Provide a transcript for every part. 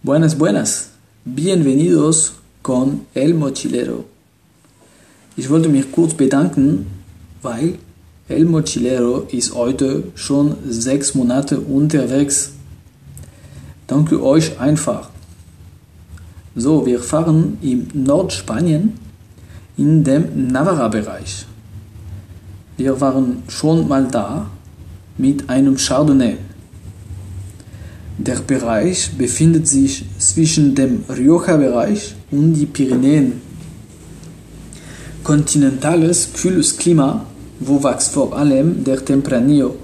Buenas, buenas. Bienvenidos con El Mochilero. Ich wollte mich kurz bedanken, weil El Mochilero ist heute schon sechs Monate unterwegs. Danke euch einfach. So, wir fahren im Nordspanien in dem Navarra-Bereich. Wir waren schon mal da mit einem Chardonnay. Der Bereich befindet sich zwischen dem Rioja-Bereich und die Pyrenäen. Kontinentales, kühles Klima, wo wächst vor allem der Tempranillo.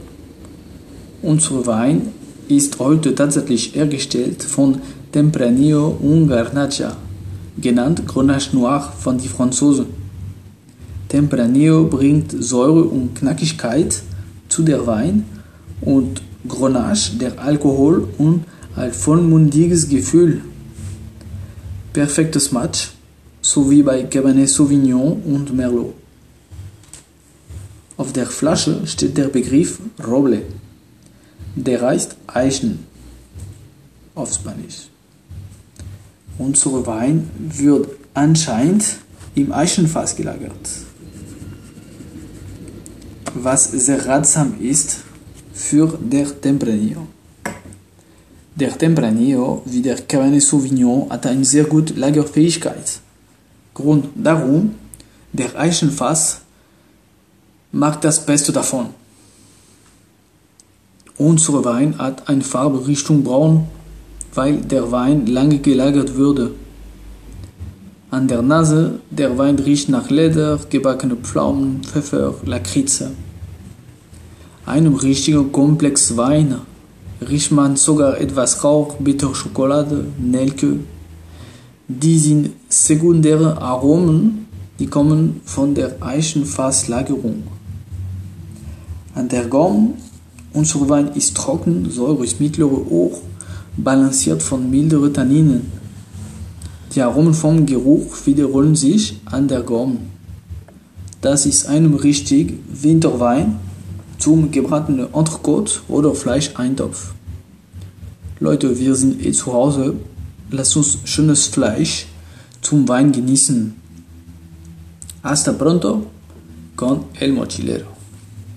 Unser Wein ist heute tatsächlich hergestellt von Tempranillo und Garnacha, genannt Grenache Noir von den Franzosen. Tempranillo bringt Säure und Knackigkeit zu der Wein und Grenache der Alkohol und ein vollmundiges Gefühl. Perfektes Match, so wie bei Cabernet Sauvignon und Merlot. Auf der Flasche steht der Begriff Roble. Der heißt Eichen auf Spanisch. Unser Wein wird anscheinend im Eichenfass gelagert. Was sehr ratsam ist, für der Tempranillo. Der Tempranillo, wie der Cabernet Sauvignon, hat eine sehr gute Lagerfähigkeit. Grund darum, der Eichenfass macht das Beste davon. Unser Wein hat eine Farbe Richtung braun, weil der Wein lange gelagert wurde. An der Nase, der Wein riecht nach Leder, gebackene Pflaumen, Pfeffer, Lakritze einem richtigen Komplex Wein riecht man sogar etwas Rauch, Bitterschokolade, Nelke. Die sind sekundäre Aromen, die kommen von der Eichenfasslagerung. An der Gaumen, unser Wein ist trocken, Säure ist mittlere hoch, balanciert von milderen Tanninen. Die Aromen vom Geruch wiederholen sich an der Gaumen. Das ist ein richtig Winterwein zum gebratenen Entrecote oder Fleischeintopf. Leute, wir sind eh zu Hause. Lasst uns schönes Fleisch zum Wein genießen. Hasta pronto con el mochilero.